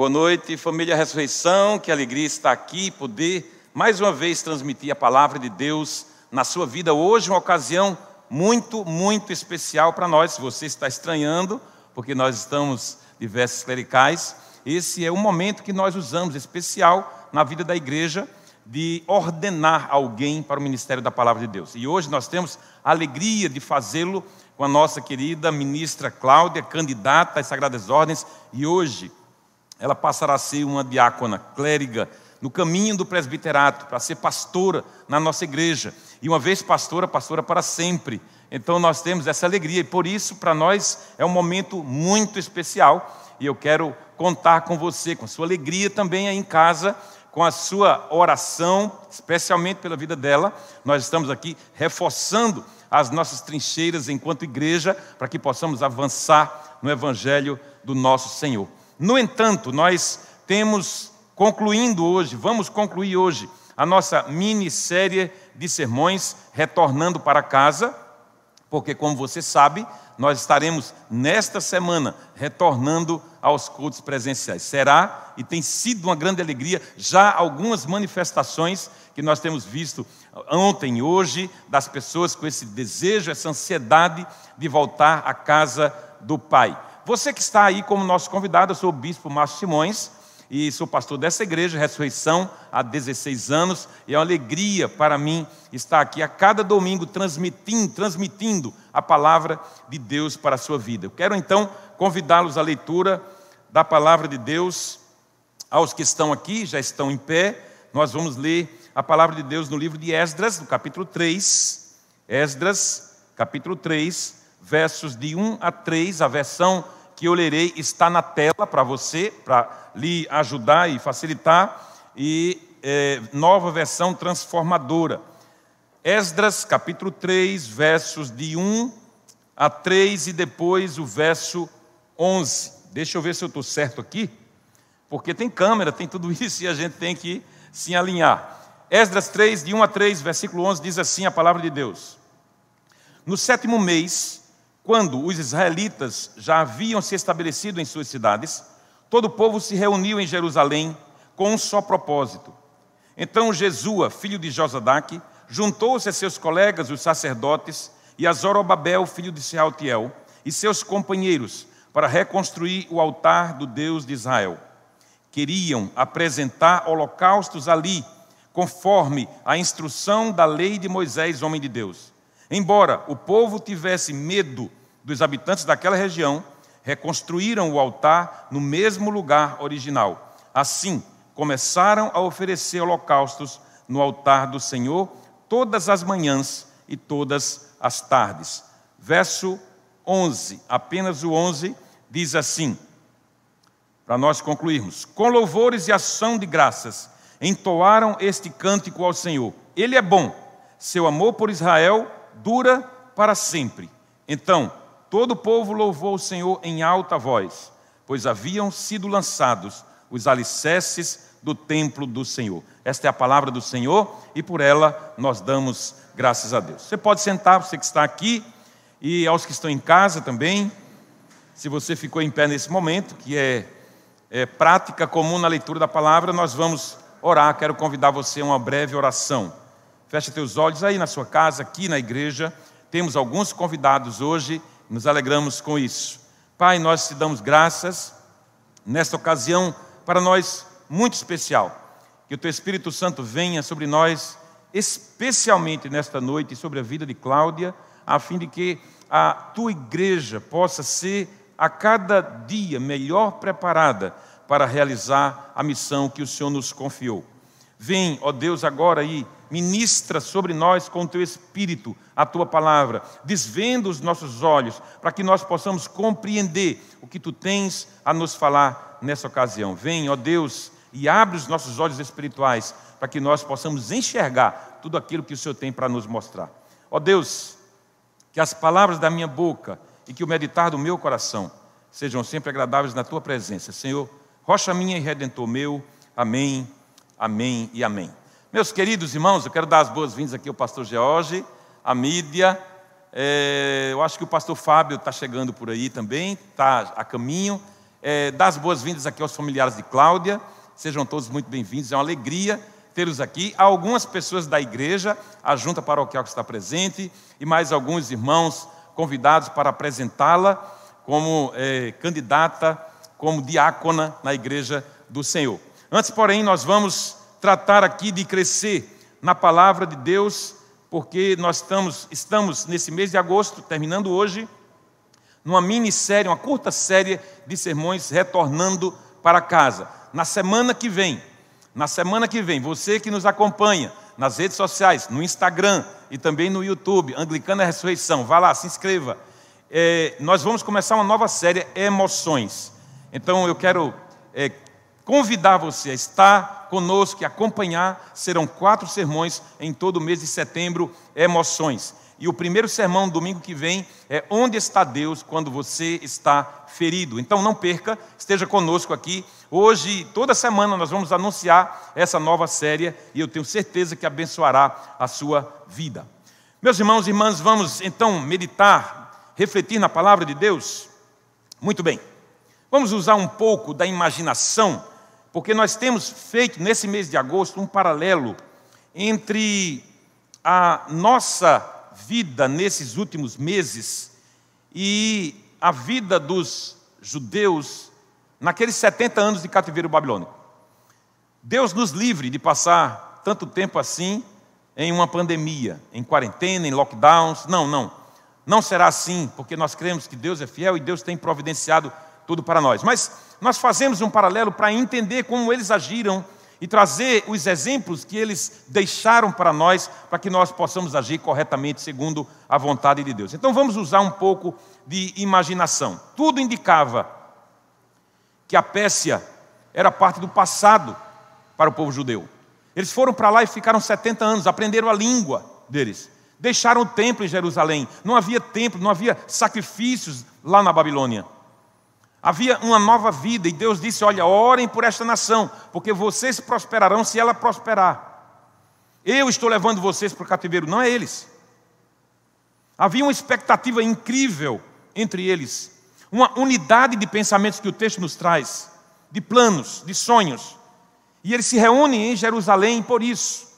Boa noite, família Ressurreição. Que alegria estar aqui, poder mais uma vez transmitir a palavra de Deus na sua vida. Hoje, uma ocasião muito, muito especial para nós. Se você está estranhando, porque nós estamos diversos clericais, esse é um momento que nós usamos especial na vida da igreja de ordenar alguém para o ministério da palavra de Deus. E hoje nós temos a alegria de fazê-lo com a nossa querida ministra Cláudia, candidata às Sagradas Ordens, e hoje ela passará a ser uma diácona clériga no caminho do presbiterato, para ser pastora na nossa igreja. E uma vez pastora, pastora para sempre. Então nós temos essa alegria e por isso para nós é um momento muito especial e eu quero contar com você, com a sua alegria também aí em casa, com a sua oração, especialmente pela vida dela. Nós estamos aqui reforçando as nossas trincheiras enquanto igreja para que possamos avançar no evangelho do nosso Senhor. No entanto, nós temos concluindo hoje, vamos concluir hoje a nossa minissérie de sermões retornando para casa, porque como você sabe, nós estaremos nesta semana retornando aos cultos presenciais. Será e tem sido uma grande alegria já algumas manifestações que nós temos visto ontem e hoje das pessoas com esse desejo, essa ansiedade de voltar à casa do Pai. Você que está aí como nosso convidado, eu sou o bispo Márcio Simões e sou pastor dessa igreja, Ressurreição, há 16 anos, e é uma alegria para mim estar aqui a cada domingo transmitindo, transmitindo a palavra de Deus para a sua vida. Eu quero então convidá-los à leitura da palavra de Deus, aos que estão aqui, já estão em pé, nós vamos ler a palavra de Deus no livro de Esdras, no capítulo 3, Esdras, capítulo 3, versos de 1 a 3, a versão que eu lerei está na tela para você, para lhe ajudar e facilitar, e é, nova versão transformadora. Esdras, capítulo 3, versos de 1 a 3 e depois o verso 11. Deixa eu ver se eu estou certo aqui, porque tem câmera, tem tudo isso e a gente tem que se alinhar. Esdras 3, de 1 a 3, versículo 11, diz assim a palavra de Deus: No sétimo mês, quando os israelitas já haviam se estabelecido em suas cidades, todo o povo se reuniu em Jerusalém com um só propósito. Então Jesua, filho de Josadaque, juntou-se a seus colegas, os sacerdotes, e a Zorobabel, filho de Sealtiel, e seus companheiros, para reconstruir o altar do Deus de Israel. Queriam apresentar holocaustos ali, conforme a instrução da lei de Moisés, homem de Deus. Embora o povo tivesse medo dos habitantes daquela região, reconstruíram o altar no mesmo lugar original. Assim, começaram a oferecer holocaustos no altar do Senhor todas as manhãs e todas as tardes. Verso 11, apenas o 11, diz assim, para nós concluirmos: Com louvores e ação de graças, entoaram este cântico ao Senhor. Ele é bom, seu amor por Israel dura para sempre. Então, todo o povo louvou o Senhor em alta voz, pois haviam sido lançados os alicerces do templo do Senhor. Esta é a palavra do Senhor e por ela nós damos graças a Deus. Você pode sentar, você que está aqui, e aos que estão em casa também. Se você ficou em pé nesse momento, que é, é prática comum na leitura da palavra, nós vamos orar. Quero convidar você a uma breve oração. Feche teus olhos aí na sua casa, aqui na igreja. Temos alguns convidados hoje, nos alegramos com isso. Pai, nós te damos graças nesta ocasião para nós muito especial. Que o teu Espírito Santo venha sobre nós, especialmente nesta noite, sobre a vida de Cláudia, a fim de que a tua igreja possa ser a cada dia melhor preparada para realizar a missão que o Senhor nos confiou. Vem, ó Deus, agora aí ministra sobre nós com o teu espírito a tua palavra, desvenda os nossos olhos, para que nós possamos compreender o que tu tens a nos falar nessa ocasião. Vem, ó Deus, e abre os nossos olhos espirituais, para que nós possamos enxergar tudo aquilo que o Senhor tem para nos mostrar. Ó Deus, que as palavras da minha boca e que o meditar do meu coração sejam sempre agradáveis na tua presença. Senhor, rocha minha e redentor meu. Amém, amém e amém. Meus queridos irmãos, eu quero dar as boas-vindas aqui ao pastor George, à mídia. É, eu acho que o pastor Fábio está chegando por aí também, está a caminho. é, dar as boas-vindas aqui aos familiares de Cláudia. Sejam todos muito bem-vindos, é uma alegria tê-los aqui. Há algumas pessoas da igreja, a junta paroquial que está presente, e mais alguns irmãos convidados para apresentá-la como é, candidata, como diácona na igreja do Senhor. Antes, porém, nós vamos tratar aqui de crescer na palavra de Deus, porque nós estamos, estamos nesse mês de agosto, terminando hoje, numa minissérie, uma curta série de sermões retornando para casa. Na semana que vem, na semana que vem, você que nos acompanha nas redes sociais, no Instagram e também no YouTube, Anglicana Ressurreição, vá lá, se inscreva. É, nós vamos começar uma nova série, Emoções. Então eu quero é, convidar você a estar conosco e acompanhar. Serão quatro sermões em todo o mês de setembro, Emoções. E o primeiro sermão, domingo que vem, é Onde está Deus quando você está ferido? Então não perca, esteja conosco aqui. Hoje, toda semana, nós vamos anunciar essa nova série e eu tenho certeza que abençoará a sua vida. Meus irmãos e irmãs, vamos então meditar, refletir na palavra de Deus? Muito bem. Vamos usar um pouco da imaginação, porque nós temos feito nesse mês de agosto um paralelo entre a nossa vida nesses últimos meses e a vida dos judeus naqueles 70 anos de cativeiro babilônico. Deus nos livre de passar tanto tempo assim em uma pandemia, em quarentena, em lockdowns. Não, não. Não será assim, porque nós cremos que Deus é fiel e Deus tem providenciado tudo para nós. Mas nós fazemos um paralelo para entender como eles agiram e trazer os exemplos que eles deixaram para nós, para que nós possamos agir corretamente segundo a vontade de Deus. Então vamos usar um pouco de imaginação. Tudo indicava que a Pérsia era parte do passado para o povo judeu. Eles foram para lá e ficaram 70 anos, aprenderam a língua deles. Deixaram o templo em Jerusalém. Não havia templo, não havia sacrifícios lá na Babilônia. Havia uma nova vida e Deus disse: Olha, orem por esta nação, porque vocês prosperarão se ela prosperar. Eu estou levando vocês para o cativeiro, não é eles. Havia uma expectativa incrível entre eles, uma unidade de pensamentos que o texto nos traz, de planos, de sonhos. E eles se reúnem em Jerusalém por isso.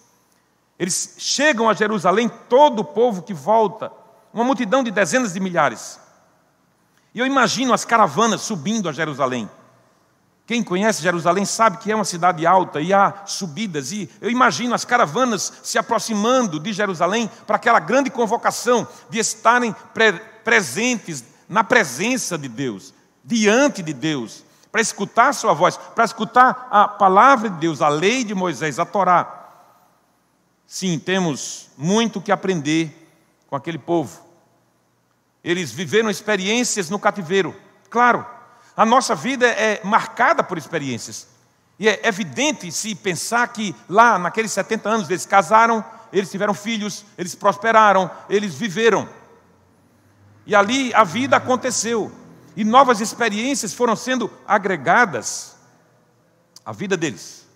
Eles chegam a Jerusalém, todo o povo que volta, uma multidão de dezenas de milhares. E eu imagino as caravanas subindo a Jerusalém. Quem conhece Jerusalém sabe que é uma cidade alta e há subidas. E eu imagino as caravanas se aproximando de Jerusalém para aquela grande convocação de estarem pre presentes na presença de Deus, diante de Deus, para escutar a sua voz, para escutar a palavra de Deus, a lei de Moisés, a Torá. Sim, temos muito que aprender com aquele povo. Eles viveram experiências no cativeiro. Claro, a nossa vida é marcada por experiências. E é evidente se pensar que lá, naqueles 70 anos, eles casaram, eles tiveram filhos, eles prosperaram, eles viveram. E ali a vida aconteceu. E novas experiências foram sendo agregadas à vida deles.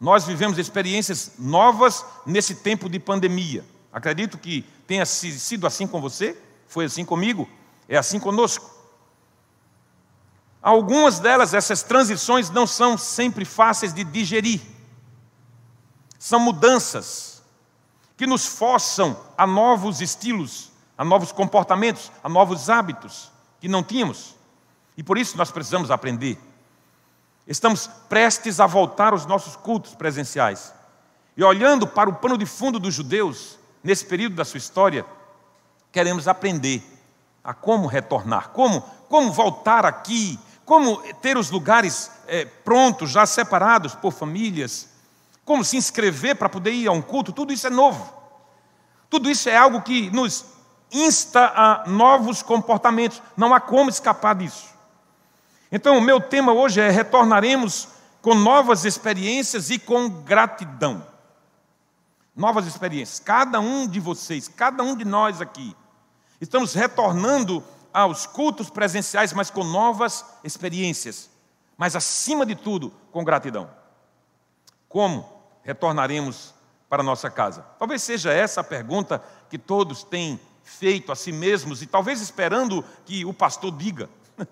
Nós vivemos experiências novas nesse tempo de pandemia. Acredito que tenha sido assim com você. Foi assim comigo, é assim conosco. Algumas delas, essas transições, não são sempre fáceis de digerir. São mudanças que nos forçam a novos estilos, a novos comportamentos, a novos hábitos que não tínhamos. E por isso nós precisamos aprender. Estamos prestes a voltar aos nossos cultos presenciais. E olhando para o pano de fundo dos judeus, nesse período da sua história, queremos aprender a como retornar, como, como voltar aqui, como ter os lugares é, prontos, já separados por famílias, como se inscrever para poder ir a um culto, tudo isso é novo. Tudo isso é algo que nos insta a novos comportamentos, não há como escapar disso. Então, o meu tema hoje é: retornaremos com novas experiências e com gratidão. Novas experiências. Cada um de vocês, cada um de nós aqui, Estamos retornando aos cultos presenciais, mas com novas experiências. Mas, acima de tudo, com gratidão. Como retornaremos para nossa casa? Talvez seja essa a pergunta que todos têm feito a si mesmos e talvez esperando que o pastor diga.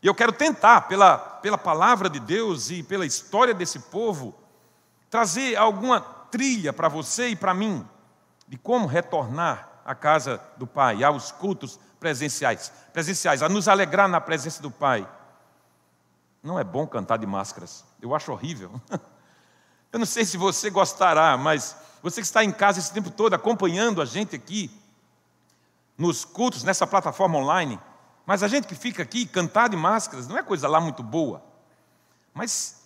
E eu quero tentar, pela, pela palavra de Deus e pela história desse povo, trazer alguma trilha para você e para mim de como retornar à casa do Pai, aos cultos presenciais, presenciais, a nos alegrar na presença do Pai. Não é bom cantar de máscaras, eu acho horrível. Eu não sei se você gostará, mas você que está em casa esse tempo todo acompanhando a gente aqui, nos cultos, nessa plataforma online, mas a gente que fica aqui, cantar de máscaras, não é coisa lá muito boa. Mas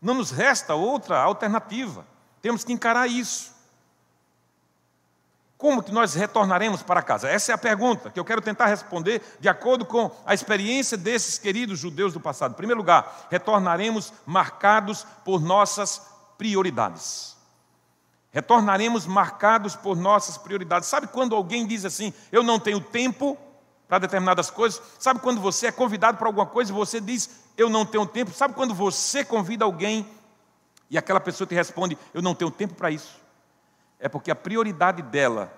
não nos resta outra alternativa. Temos que encarar isso. Como que nós retornaremos para casa? Essa é a pergunta que eu quero tentar responder de acordo com a experiência desses queridos judeus do passado. Em primeiro lugar, retornaremos marcados por nossas prioridades. Retornaremos marcados por nossas prioridades. Sabe quando alguém diz assim: Eu não tenho tempo para determinadas coisas. Sabe quando você é convidado para alguma coisa e você diz, eu não tenho tempo? Sabe quando você convida alguém e aquela pessoa te responde, eu não tenho tempo para isso? É porque a prioridade dela,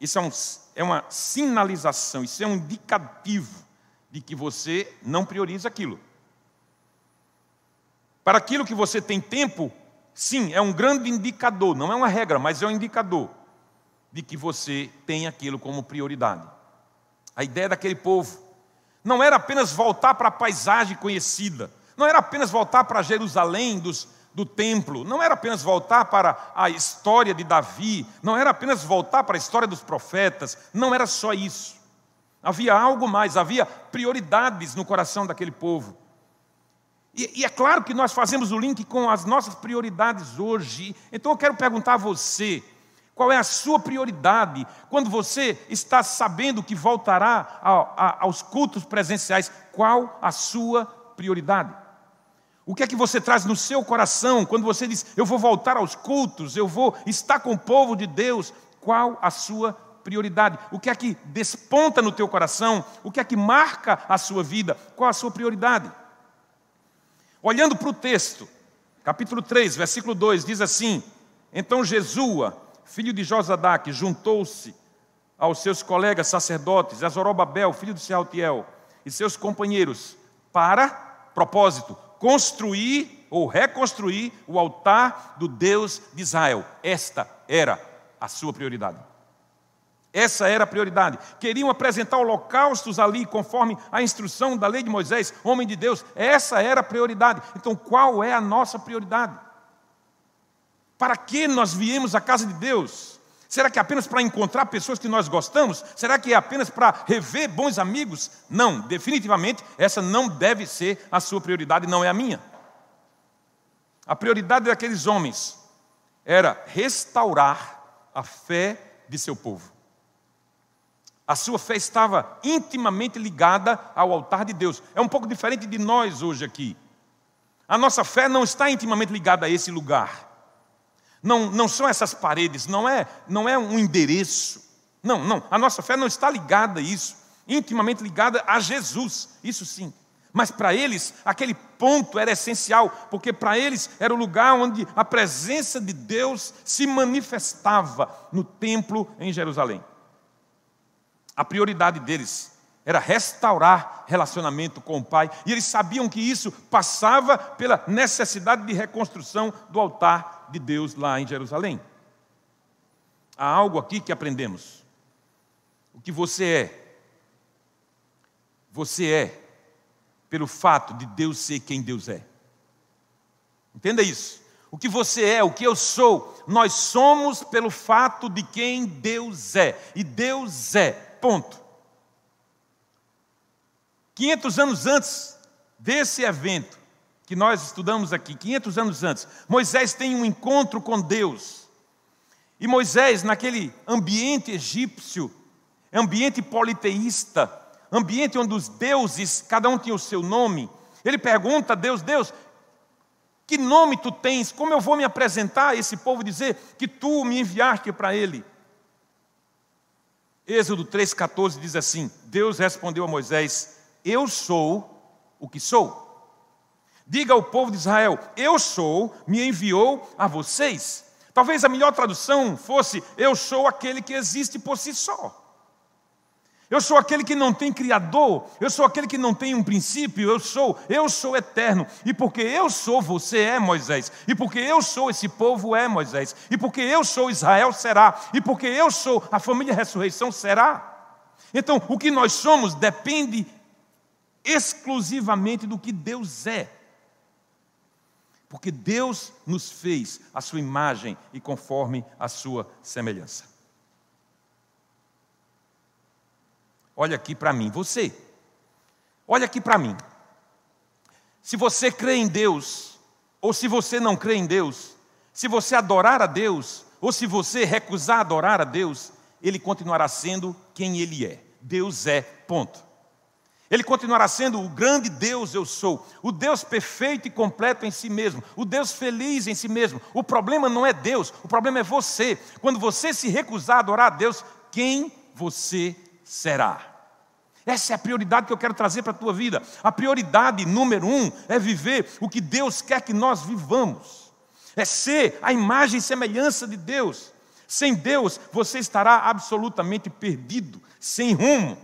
isso é, um, é uma sinalização, isso é um indicativo de que você não prioriza aquilo. Para aquilo que você tem tempo, sim, é um grande indicador, não é uma regra, mas é um indicador de que você tem aquilo como prioridade. A ideia daquele povo não era apenas voltar para a paisagem conhecida, não era apenas voltar para Jerusalém dos, do templo, não era apenas voltar para a história de Davi, não era apenas voltar para a história dos profetas, não era só isso. Havia algo mais, havia prioridades no coração daquele povo. E, e, é claro que nós fazemos o link com as nossas prioridades hoje. Então eu quero perguntar a você: qual é a sua prioridade quando você está sabendo que voltará aos cultos presenciais? Qual a sua prioridade? O que é que você traz no seu coração quando você diz, eu vou voltar aos cultos, eu vou estar com o povo de Deus? Qual a sua prioridade? O que é que desponta no teu coração? O que é que marca a sua vida? Qual a sua prioridade? Olhando para o texto, capítulo 3, versículo 2, diz assim: Então Jesua, filho de Josadaque, juntou-se aos seus colegas sacerdotes, a Zorobabel, filho de Sealtiel, e seus companheiros, para, propósito, construir ou reconstruir o altar do Deus de Israel. Esta era a sua prioridade. Essa era a prioridade. Queriam apresentar holocaustos ali, conforme a instrução da lei de Moisés, homem de Deus. Essa era a prioridade. Então, qual é a nossa prioridade? Para que nós viemos à casa de Deus? Será que é apenas para encontrar pessoas que nós gostamos? Será que é apenas para rever bons amigos? Não, definitivamente essa não deve ser a sua prioridade, não é a minha. A prioridade daqueles homens era restaurar a fé de seu povo. A sua fé estava intimamente ligada ao altar de Deus. É um pouco diferente de nós hoje aqui. A nossa fé não está intimamente ligada a esse lugar. Não, não são essas paredes, não é, não é um endereço. Não, não. A nossa fé não está ligada a isso, intimamente ligada a Jesus, isso sim. Mas para eles, aquele ponto era essencial, porque para eles era o lugar onde a presença de Deus se manifestava no templo em Jerusalém. A prioridade deles era restaurar relacionamento com o Pai, e eles sabiam que isso passava pela necessidade de reconstrução do altar de Deus lá em Jerusalém. Há algo aqui que aprendemos. O que você é, você é pelo fato de Deus ser quem Deus é. Entenda isso. O que você é, o que eu sou, nós somos pelo fato de quem Deus é. E Deus é, ponto. 500 anos antes desse evento, que nós estudamos aqui, 500 anos antes, Moisés tem um encontro com Deus. E Moisés, naquele ambiente egípcio, ambiente politeísta, ambiente onde os deuses, cada um tinha o seu nome, ele pergunta a Deus: Deus, que nome tu tens? Como eu vou me apresentar a esse povo dizer que tu me enviaste para ele? Êxodo 3,14 diz assim: Deus respondeu a Moisés: Eu sou o que sou. Diga ao povo de Israel: Eu sou, me enviou a vocês. Talvez a melhor tradução fosse: Eu sou aquele que existe por si só. Eu sou aquele que não tem criador, eu sou aquele que não tem um princípio, eu sou, eu sou eterno. E porque eu sou, você é Moisés. E porque eu sou, esse povo é Moisés. E porque eu sou, Israel será. E porque eu sou, a família ressurreição será. Então, o que nós somos depende exclusivamente do que Deus é. Porque Deus nos fez a sua imagem e conforme a sua semelhança. Olha aqui para mim, você. Olha aqui para mim. Se você crê em Deus, ou se você não crê em Deus, se você adorar a Deus, ou se você recusar adorar a Deus, ele continuará sendo quem ele é. Deus é, ponto. Ele continuará sendo o grande Deus eu sou, o Deus perfeito e completo em si mesmo, o Deus feliz em si mesmo. O problema não é Deus, o problema é você. Quando você se recusar a adorar a Deus, quem você será. Essa é a prioridade que eu quero trazer para a tua vida. A prioridade número um é viver o que Deus quer que nós vivamos, é ser a imagem e semelhança de Deus. Sem Deus, você estará absolutamente perdido, sem rumo.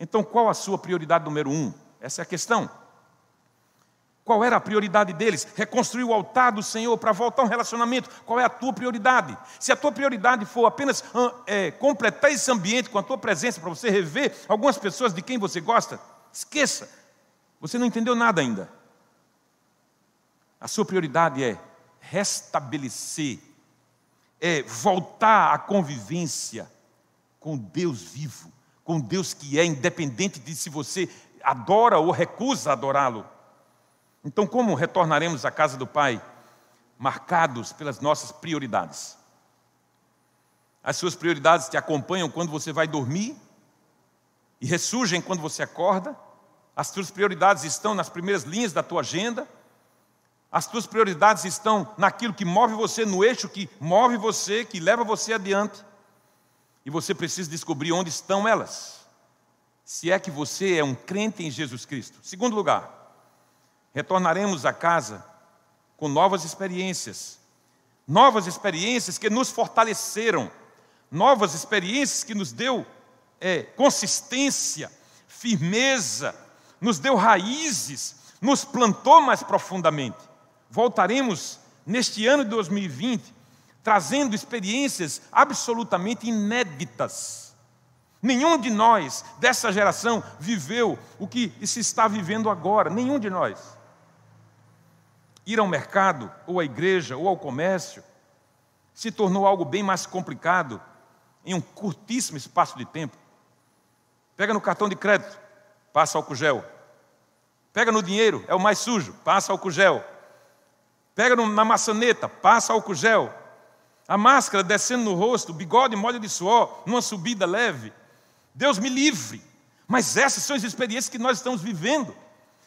Então, qual a sua prioridade número um? Essa é a questão. Qual era a prioridade deles? Reconstruir o altar do Senhor para voltar a um relacionamento. Qual é a tua prioridade? Se a tua prioridade for apenas é, completar esse ambiente com a tua presença para você rever algumas pessoas de quem você gosta, esqueça. Você não entendeu nada ainda. A sua prioridade é restabelecer, é voltar à convivência com Deus vivo, com Deus que é independente de se você adora ou recusa adorá-lo. Então, como retornaremos à casa do Pai? Marcados pelas nossas prioridades. As suas prioridades te acompanham quando você vai dormir e ressurgem quando você acorda. As suas prioridades estão nas primeiras linhas da tua agenda. As tuas prioridades estão naquilo que move você, no eixo que move você, que leva você adiante. E você precisa descobrir onde estão elas. Se é que você é um crente em Jesus Cristo. Segundo lugar, retornaremos a casa com novas experiências, novas experiências que nos fortaleceram, novas experiências que nos deu é, consistência, firmeza, nos deu raízes, nos plantou mais profundamente. Voltaremos neste ano de 2020 trazendo experiências absolutamente inéditas. Nenhum de nós dessa geração viveu o que se está vivendo agora, nenhum de nós ir ao mercado, ou à igreja, ou ao comércio, se tornou algo bem mais complicado em um curtíssimo espaço de tempo. Pega no cartão de crédito, passa álcool gel. Pega no dinheiro, é o mais sujo, passa álcool gel. Pega na maçaneta, passa álcool gel. A máscara descendo no rosto, o bigode molho de suor, numa subida leve. Deus me livre. Mas essas são as experiências que nós estamos vivendo.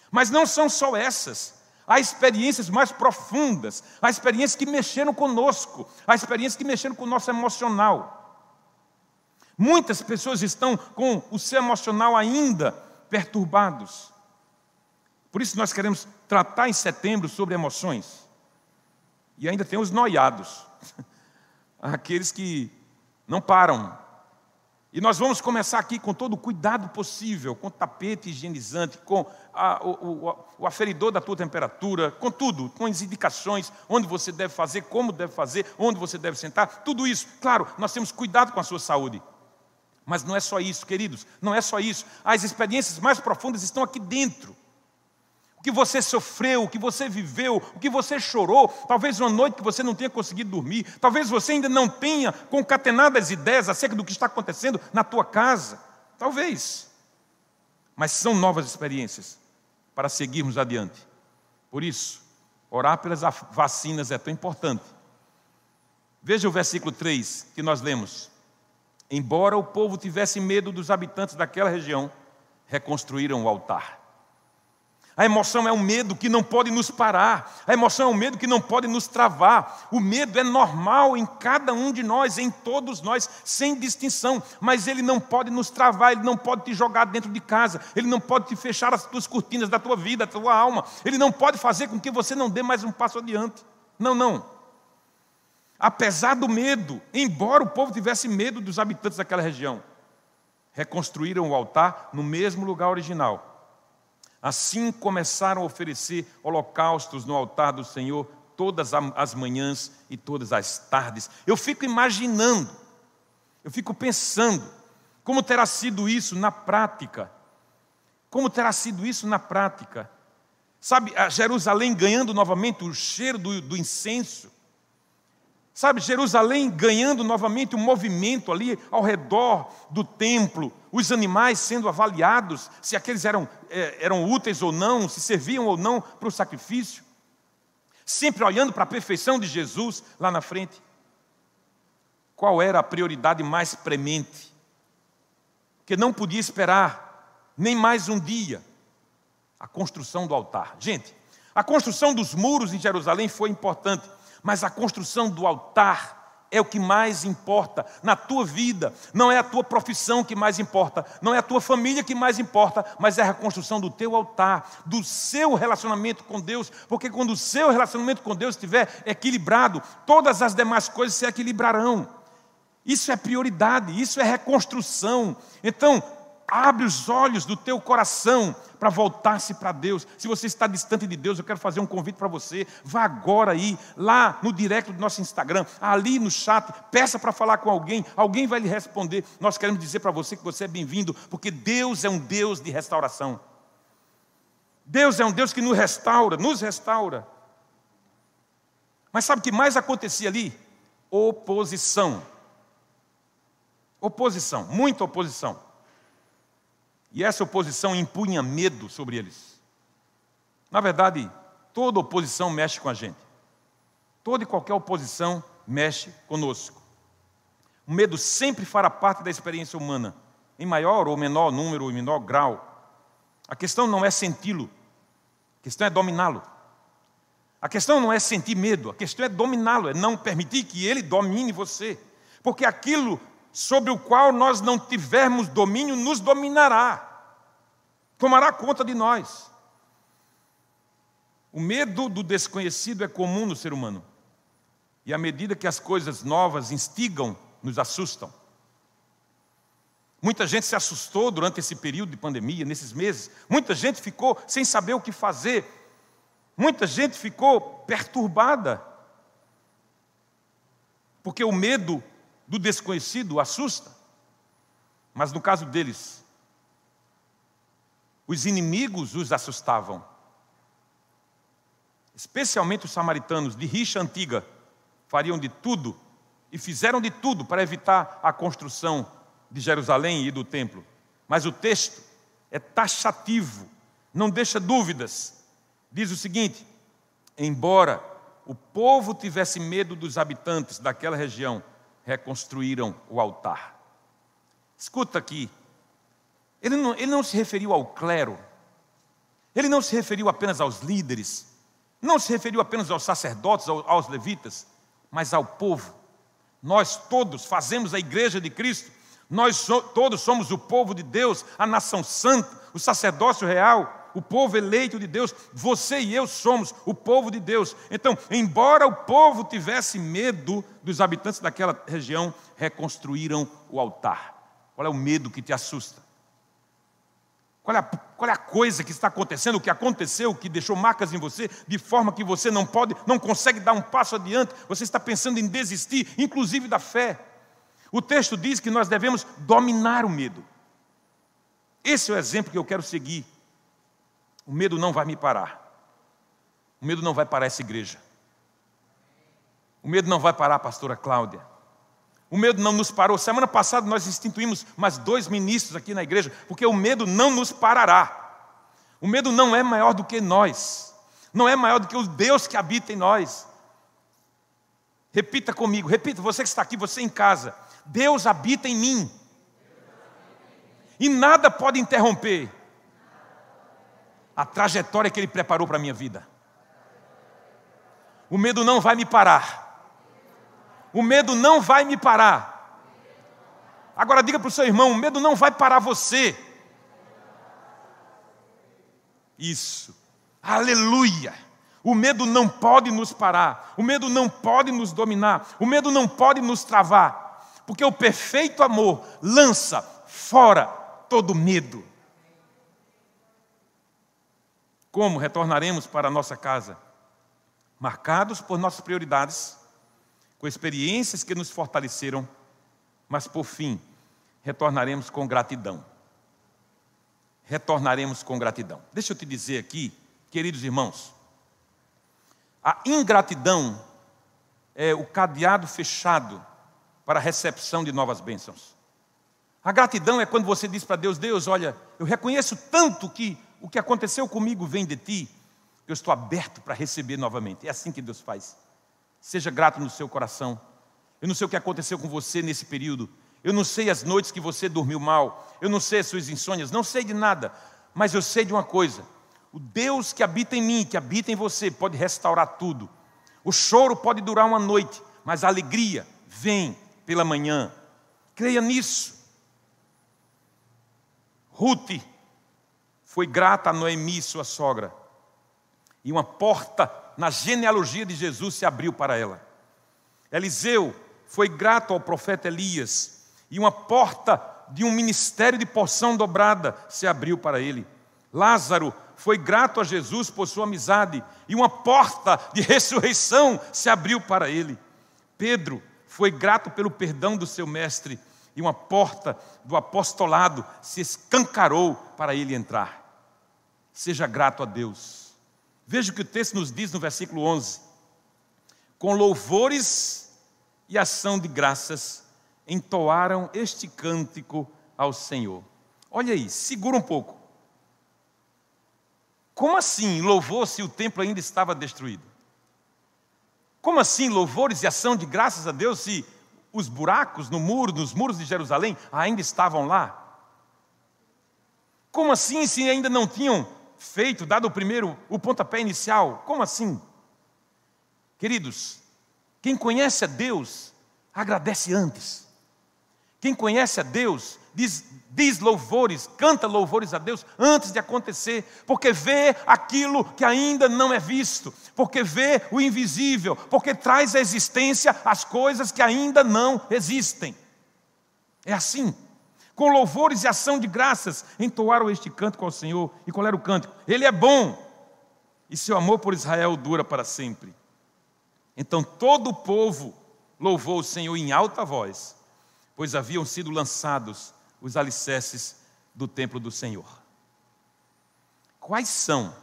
Mas não são só essas. Há experiências mais profundas, há experiências que mexeram conosco, há experiências que mexeram com o nosso emocional. Muitas pessoas estão com o seu emocional ainda perturbados. Por isso nós queremos tratar em setembro sobre emoções. E ainda tem os noiados, aqueles que não param, e nós vamos começar aqui com todo o cuidado possível, com tapete higienizante, com a, o, o, o, aferidor da tua temperatura, com tudo, com as indicações, onde você deve fazer, como deve fazer, onde você deve sentar, tudo isso. Claro, nós temos cuidado com a sua saúde. Mas não é só isso, queridos, não é só isso. As experiências mais profundas estão aqui dentro que você sofreu, o que você viveu, o que você chorou, talvez uma noite que você não tenha conseguido dormir, talvez você ainda não tenha concatenado as ideias acerca do que está acontecendo na tua casa, talvez. Mas são novas experiências para seguirmos adiante. Por isso, orar pelas vacinas é tão importante. Veja o versículo 3 que nós lemos. Embora o povo tivesse medo dos habitantes daquela região, reconstruíram o altar. A emoção é um medo que não pode nos parar. A emoção é um medo que não pode nos travar. O medo é normal em cada um de nós, em todos nós, sem distinção. Mas ele não pode nos travar, ele não pode te jogar dentro de casa, ele não pode te fechar as tuas cortinas da tua vida, da tua alma. Ele não pode fazer com que você não dê mais um passo adiante. Não, não. Apesar do medo, embora o povo tivesse medo dos habitantes daquela região, reconstruíram o altar no mesmo lugar original. Assim começaram a oferecer holocaustos no altar do Senhor todas as manhãs e todas as tardes. Eu fico imaginando, eu fico pensando, como terá sido isso na prática? Como terá sido isso na prática? Sabe, Jerusalém ganhando novamente o cheiro do, do incenso. Sabe, Jerusalém ganhando novamente o movimento ali ao redor do templo, os animais sendo avaliados, se aqueles eram, é, eram úteis ou não, se serviam ou não para o sacrifício. Sempre olhando para a perfeição de Jesus lá na frente. Qual era a prioridade mais premente? Que não podia esperar nem mais um dia a construção do altar. Gente, a construção dos muros em Jerusalém foi importante mas a construção do altar é o que mais importa na tua vida. Não é a tua profissão que mais importa, não é a tua família que mais importa, mas é a construção do teu altar, do seu relacionamento com Deus, porque quando o seu relacionamento com Deus estiver equilibrado, todas as demais coisas se equilibrarão. Isso é prioridade, isso é reconstrução. Então, abre os olhos do teu coração para voltar-se para Deus. Se você está distante de Deus, eu quero fazer um convite para você. Vá agora aí, lá no direct do nosso Instagram, ali no chat, peça para falar com alguém, alguém vai lhe responder. Nós queremos dizer para você que você é bem-vindo, porque Deus é um Deus de restauração. Deus é um Deus que nos restaura, nos restaura. Mas sabe o que mais acontecia ali? Oposição. Oposição, muita oposição. E essa oposição impunha medo sobre eles. Na verdade, toda oposição mexe com a gente. Toda e qualquer oposição mexe conosco. O medo sempre fará parte da experiência humana, em maior ou menor número em menor grau. A questão não é senti-lo, a questão é dominá-lo. A questão não é sentir medo, a questão é dominá-lo, é não permitir que ele domine você. Porque aquilo sobre o qual nós não tivermos domínio nos dominará, tomará conta de nós. O medo do desconhecido é comum no ser humano, e à medida que as coisas novas instigam, nos assustam. Muita gente se assustou durante esse período de pandemia, nesses meses. Muita gente ficou sem saber o que fazer. Muita gente ficou perturbada. Porque o medo do desconhecido assusta. Mas no caso deles, os inimigos os assustavam. Especialmente os samaritanos de rixa antiga fariam de tudo e fizeram de tudo para evitar a construção de Jerusalém e do templo. Mas o texto é taxativo, não deixa dúvidas. Diz o seguinte: embora o povo tivesse medo dos habitantes daquela região, reconstruíram o altar. Escuta aqui, ele não, ele não se referiu ao clero, ele não se referiu apenas aos líderes, não se referiu apenas aos sacerdotes, aos, levitas, mas ao povo. Nós todos fazemos a igreja de Cristo, nós so, todos somos o povo de Deus, a nação santa, o sacerdócio real o povo eleito de Deus, você e eu somos o povo de Deus. Então, embora o povo tivesse medo dos habitantes daquela região, reconstruíram o altar. Qual é o medo que te assusta? Qual é, a, qual é a coisa que está acontecendo, o que aconteceu, que deixou marcas em você, de forma que você não pode, não consegue dar um passo adiante, você está pensando em desistir, inclusive da fé. O texto diz que nós devemos dominar o medo. Esse é o exemplo que eu quero seguir o medo não vai me parar. O medo não vai parar essa igreja. O medo não vai parar a pastora Cláudia. O medo não nos parou. Semana passada nós instituímos mais dois ministros aqui na igreja, porque o medo não nos parará. O medo não é maior do que nós. Não é maior do que o Deus que habita em nós. Repita comigo, repita, você que está aqui, você em casa. Deus habita em mim. E nada pode interromper a trajetória que Ele preparou para a minha vida. O medo não vai me parar. O medo não vai me parar. Agora diga para o seu irmão: o medo não vai parar você. Isso. Aleluia. O medo não pode nos parar. O medo não pode nos dominar. O medo não pode nos travar. Porque o perfeito amor lança fora todo medo. Como retornaremos para a nossa casa? Marcados por nossas prioridades, com experiências que nos fortaleceram, mas por fim, retornaremos com gratidão. Retornaremos com gratidão. Deixa eu te dizer aqui, queridos irmãos, a ingratidão é o cadeado fechado para a recepção de novas bênçãos. A gratidão é quando você diz para Deus: Deus, olha, eu reconheço tanto que o que aconteceu comigo vem de ti, eu estou aberto para receber novamente. É assim que Deus faz. Seja grato no seu coração. Eu não sei o que aconteceu com você nesse período. Eu não sei as noites que você dormiu mal. Eu não sei as suas insônias. Não sei de nada. Mas eu sei de uma coisa: o Deus que habita em mim, que habita em você, pode restaurar tudo. O choro pode durar uma noite, mas a alegria vem pela manhã. Creia nisso. Ruth foi grata a Noemi, sua sogra, e uma porta na genealogia de Jesus se abriu para ela. Eliseu foi grato ao profeta Elias, e uma porta de um ministério de porção dobrada se abriu para ele. Lázaro foi grato a Jesus por sua amizade, e uma porta de ressurreição se abriu para ele. Pedro foi grato pelo perdão do seu mestre, e uma porta do apostolado se escancarou para ele entrar. Seja grato a Deus. Veja o que o texto nos diz no versículo 11: Com louvores e ação de graças entoaram este cântico ao Senhor. Olha aí, segura um pouco. Como assim louvor se o templo ainda estava destruído? Como assim louvores e ação de graças a Deus se os buracos no muro, nos muros de Jerusalém ainda estavam lá? Como assim se ainda não tinham feito, dado o primeiro, o pontapé inicial? Como assim? Queridos, quem conhece a Deus, agradece antes. Quem conhece a Deus, diz, diz louvores, canta louvores a Deus antes de acontecer, porque vê aquilo que ainda não é visto, porque vê o invisível, porque traz à existência as coisas que ainda não existem. É assim. Com louvores e ação de graças, entoaram este cântico ao Senhor. E qual era o cântico? Ele é bom, e seu amor por Israel dura para sempre. Então todo o povo louvou o Senhor em alta voz, pois haviam sido lançados os alicerces do templo do Senhor. Quais são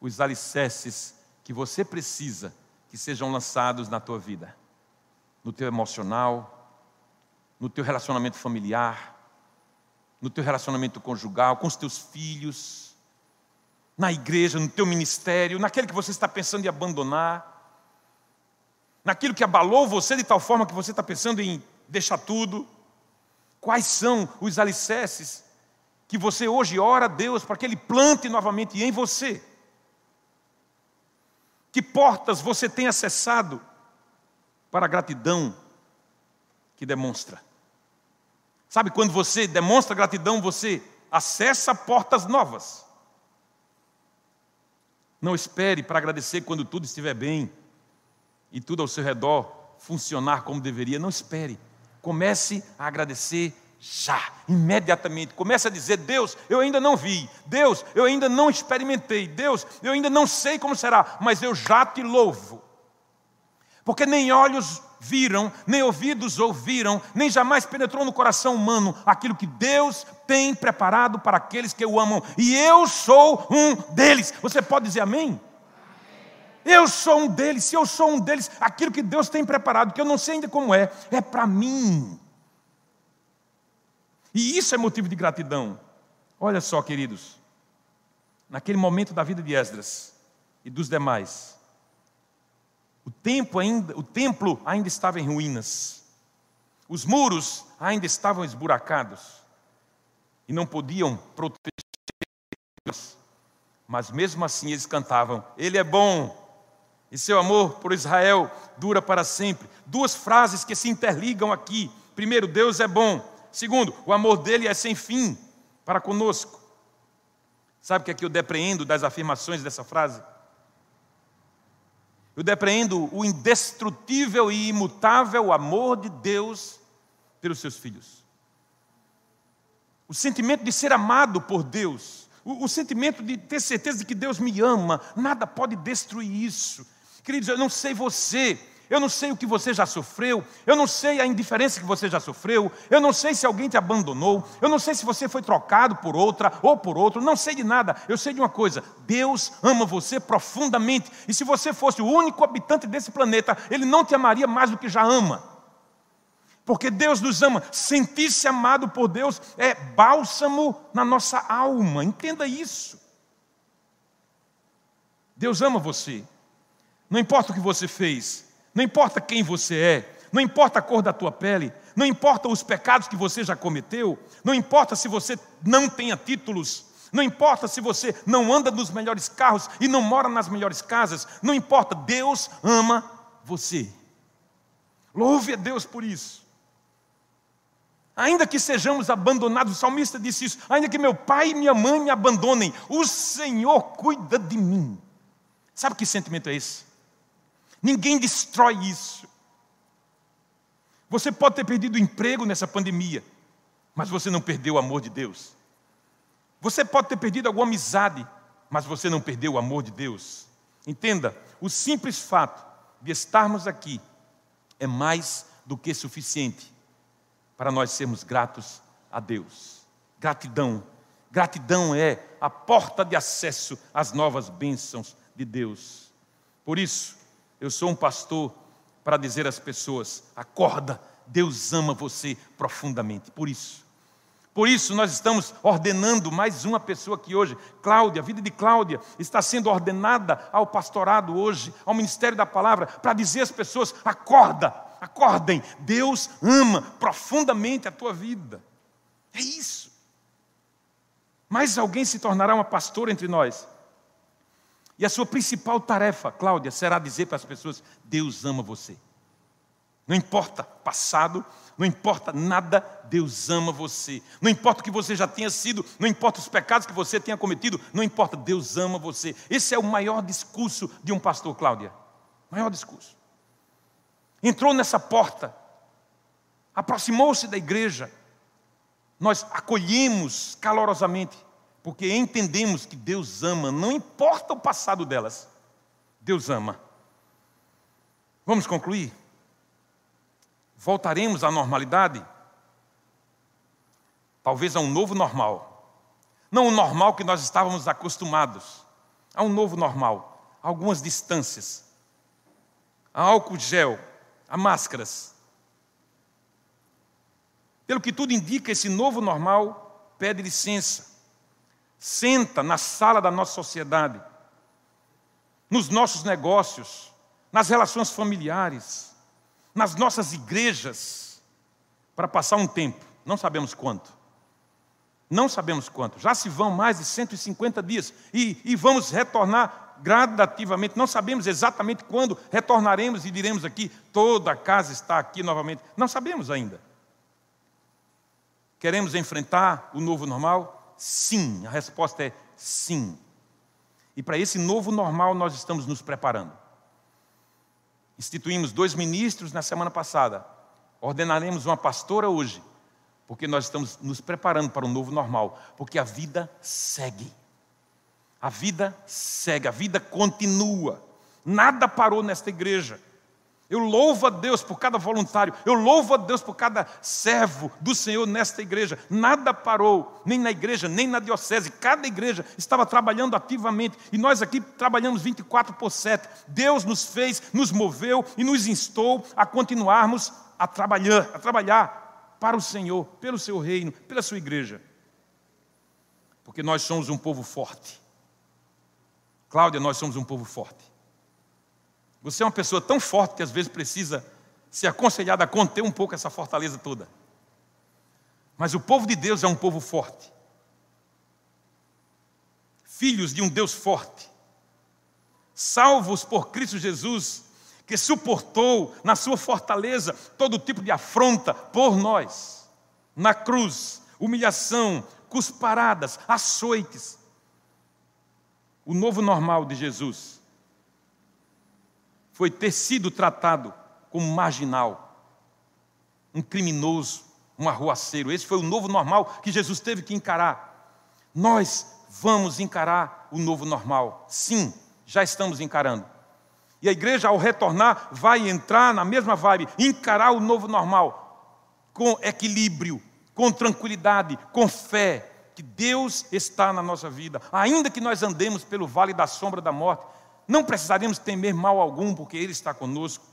os alicerces que você precisa que sejam lançados na tua vida? No teu emocional, no teu relacionamento familiar, no teu relacionamento conjugal, com os teus filhos, na igreja, no teu ministério, naquele que você está pensando em abandonar, naquilo que abalou você de tal forma que você está pensando em deixar tudo. Quais são os alicerces que você hoje ora a Deus para que Ele plante novamente em você? Que portas você tem acessado para a gratidão que demonstra? Sabe, quando você demonstra gratidão, você acessa portas novas. Não espere para agradecer quando tudo estiver bem e tudo ao seu redor funcionar como deveria. Não espere. Comece a agradecer já, imediatamente. Comece a dizer: Deus, eu ainda não vi. Deus, eu ainda não experimentei. Deus, eu ainda não sei como será, mas eu já te louvo. Porque nem olhos viram, nem ouvidos ouviram, nem jamais penetrou no coração humano aquilo que Deus tem preparado para aqueles que o amam. E eu sou um deles. Você pode dizer amém? Eu sou um deles, se eu sou um deles, aquilo que Deus tem preparado, que eu não sei ainda como é, é para mim. E isso é motivo de gratidão. Olha só, queridos, naquele momento da vida de Esdras e dos demais, o, ainda, o templo ainda estava em ruínas, os muros ainda estavam esburacados e não podiam proteger, mas mesmo assim eles cantavam: Ele é bom, e seu amor por Israel dura para sempre. Duas frases que se interligam aqui. Primeiro, Deus é bom. Segundo, o amor dele é sem fim para conosco. Sabe o que é que eu depreendo das afirmações dessa frase? Eu depreendo o indestrutível e imutável amor de Deus pelos seus filhos. o sentimento de ser amado por Deus, o, o sentimento de ter certeza de que Deus me ama, nada pode destruir isso. Queridos, eu não sei você, eu não sei o que você já sofreu, eu não sei a indiferença que você já sofreu, eu não sei se alguém te abandonou, eu não sei se você foi trocado por outra ou por outro, não sei de nada. Eu sei de uma coisa: Deus ama você profundamente, e se você fosse o único habitante desse planeta, Ele não te amaria mais do que já ama. Porque Deus nos ama, sentir-se amado por Deus é bálsamo na nossa alma, entenda isso. Deus ama você, não importa o que você fez, não importa quem você é, não importa a cor da tua pele, não importa os pecados que você já cometeu, não importa se você não tenha títulos, não importa se você não anda nos melhores carros e não mora nas melhores casas, não importa, Deus ama você. Louve a Deus por isso. Ainda que sejamos abandonados, o salmista disse isso, ainda que meu pai e minha mãe me abandonem, o Senhor cuida de mim. Sabe que sentimento é esse? Ninguém destrói isso. Você pode ter perdido o emprego nessa pandemia, mas você não perdeu o amor de Deus. Você pode ter perdido alguma amizade, mas você não perdeu o amor de Deus. Entenda, o simples fato de estarmos aqui é mais do que suficiente para nós sermos gratos a Deus. Gratidão. Gratidão é a porta de acesso às novas bênçãos de Deus. Por isso, eu sou um pastor para dizer às pessoas: acorda, Deus ama você profundamente. Por isso. Por isso, nós estamos ordenando mais uma pessoa que hoje, Cláudia, a vida de Cláudia, está sendo ordenada ao pastorado hoje, ao ministério da palavra, para dizer às pessoas: acorda, acordem, Deus ama profundamente a tua vida. É isso. Mais alguém se tornará uma pastora entre nós. E a sua principal tarefa, Cláudia, será dizer para as pessoas: Deus ama você. Não importa passado, não importa nada, Deus ama você. Não importa o que você já tenha sido, não importa os pecados que você tenha cometido, não importa, Deus ama você. Esse é o maior discurso de um pastor, Cláudia. Maior discurso. Entrou nessa porta, aproximou-se da igreja, nós acolhemos calorosamente porque entendemos que Deus ama, não importa o passado delas, Deus ama. Vamos concluir? Voltaremos à normalidade? Talvez a um novo normal. Não o normal que nós estávamos acostumados, a um novo normal, a algumas distâncias, a álcool gel, a máscaras. Pelo que tudo indica, esse novo normal pede licença senta na sala da nossa sociedade, nos nossos negócios, nas relações familiares, nas nossas igrejas, para passar um tempo, não sabemos quanto. Não sabemos quanto. Já se vão mais de 150 dias e, e vamos retornar gradativamente. Não sabemos exatamente quando retornaremos e diremos aqui: toda a casa está aqui novamente. Não sabemos ainda. Queremos enfrentar o novo normal? Sim, a resposta é sim. E para esse novo normal nós estamos nos preparando. Instituímos dois ministros na semana passada. Ordenaremos uma pastora hoje, porque nós estamos nos preparando para um novo normal, porque a vida segue. A vida segue, a vida continua. Nada parou nesta igreja. Eu louvo a Deus por cada voluntário, eu louvo a Deus por cada servo do Senhor nesta igreja. Nada parou, nem na igreja, nem na diocese. Cada igreja estava trabalhando ativamente e nós aqui trabalhamos 24 por 7. Deus nos fez, nos moveu e nos instou a continuarmos a trabalhar, a trabalhar para o Senhor, pelo seu reino, pela sua igreja. Porque nós somos um povo forte. Cláudia, nós somos um povo forte. Você é uma pessoa tão forte que às vezes precisa ser aconselhada a conter um pouco essa fortaleza toda. Mas o povo de Deus é um povo forte. Filhos de um Deus forte. Salvos por Cristo Jesus, que suportou na sua fortaleza todo tipo de afronta por nós. Na cruz, humilhação, cusparadas, açoites. O novo normal de Jesus foi ter sido tratado como marginal, um criminoso, um arruaceiro. Esse foi o novo normal que Jesus teve que encarar. Nós vamos encarar o novo normal. Sim, já estamos encarando. E a igreja, ao retornar, vai entrar na mesma vibe, encarar o novo normal, com equilíbrio, com tranquilidade, com fé, que Deus está na nossa vida. Ainda que nós andemos pelo vale da sombra da morte, não precisaremos temer mal algum, porque Ele está conosco.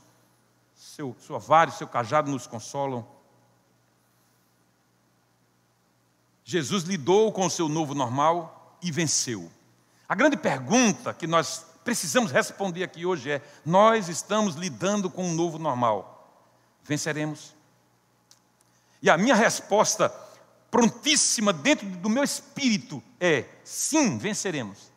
Seu, sua vara e seu cajado nos consolam. Jesus lidou com o seu novo normal e venceu. A grande pergunta que nós precisamos responder aqui hoje é: nós estamos lidando com um novo normal. Venceremos? E a minha resposta prontíssima dentro do meu espírito é: sim, venceremos.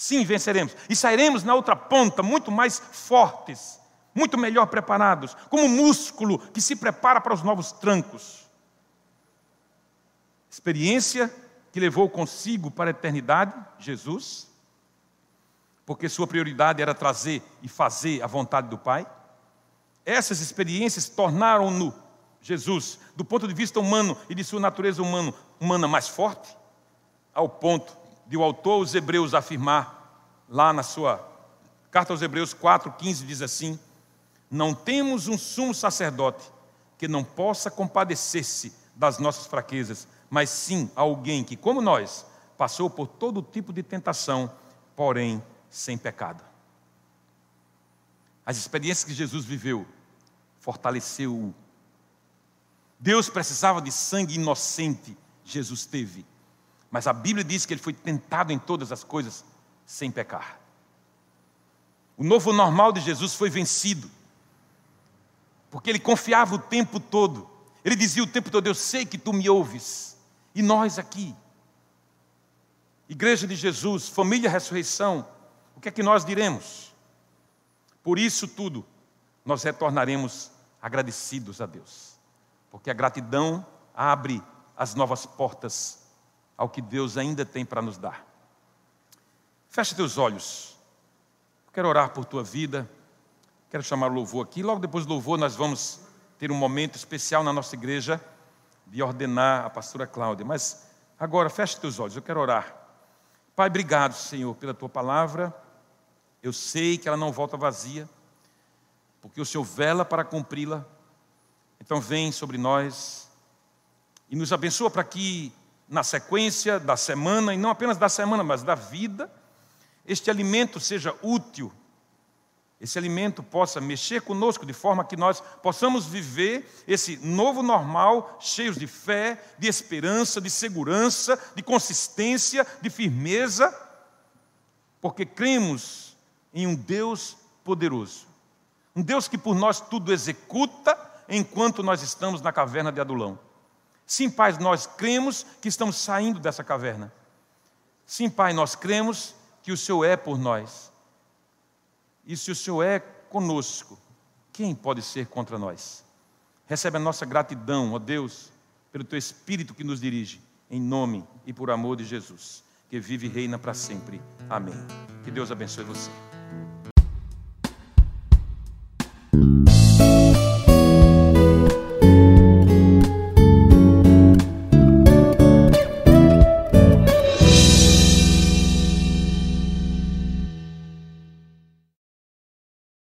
Sim, venceremos. E sairemos na outra ponta muito mais fortes, muito melhor preparados, como músculo que se prepara para os novos trancos. Experiência que levou consigo para a eternidade, Jesus, porque sua prioridade era trazer e fazer a vontade do Pai. Essas experiências tornaram-no Jesus, do ponto de vista humano e de sua natureza humano, humana mais forte, ao ponto de o autor aos Hebreus afirmar, lá na sua carta aos Hebreus 4,15, diz assim: Não temos um sumo sacerdote que não possa compadecer-se das nossas fraquezas, mas sim alguém que, como nós, passou por todo tipo de tentação, porém sem pecado. As experiências que Jesus viveu fortaleceu-o Deus precisava de sangue inocente, Jesus teve. Mas a Bíblia diz que ele foi tentado em todas as coisas sem pecar. O novo normal de Jesus foi vencido, porque ele confiava o tempo todo. Ele dizia o tempo todo: Eu sei que tu me ouves. E nós aqui, Igreja de Jesus, família ressurreição, o que é que nós diremos? Por isso tudo, nós retornaremos agradecidos a Deus porque a gratidão abre as novas portas ao que Deus ainda tem para nos dar. Feche teus olhos. Quero orar por tua vida. Quero chamar o louvor aqui. Logo depois do louvor, nós vamos ter um momento especial na nossa igreja de ordenar a pastora Cláudia. Mas agora, feche teus olhos. Eu quero orar. Pai, obrigado, Senhor, pela tua palavra. Eu sei que ela não volta vazia, porque o Senhor vela para cumpri-la. Então vem sobre nós e nos abençoa para que na sequência da semana, e não apenas da semana, mas da vida, este alimento seja útil, esse alimento possa mexer conosco de forma que nós possamos viver esse novo normal, cheios de fé, de esperança, de segurança, de consistência, de firmeza, porque cremos em um Deus poderoso, um Deus que por nós tudo executa enquanto nós estamos na caverna de Adulão. Sim, Pai, nós cremos que estamos saindo dessa caverna. Sim, Pai, nós cremos que o Senhor é por nós. E se o Senhor é conosco, quem pode ser contra nós? Recebe a nossa gratidão, ó Deus, pelo Teu Espírito que nos dirige, em nome e por amor de Jesus, que vive e reina para sempre. Amém. Que Deus abençoe você.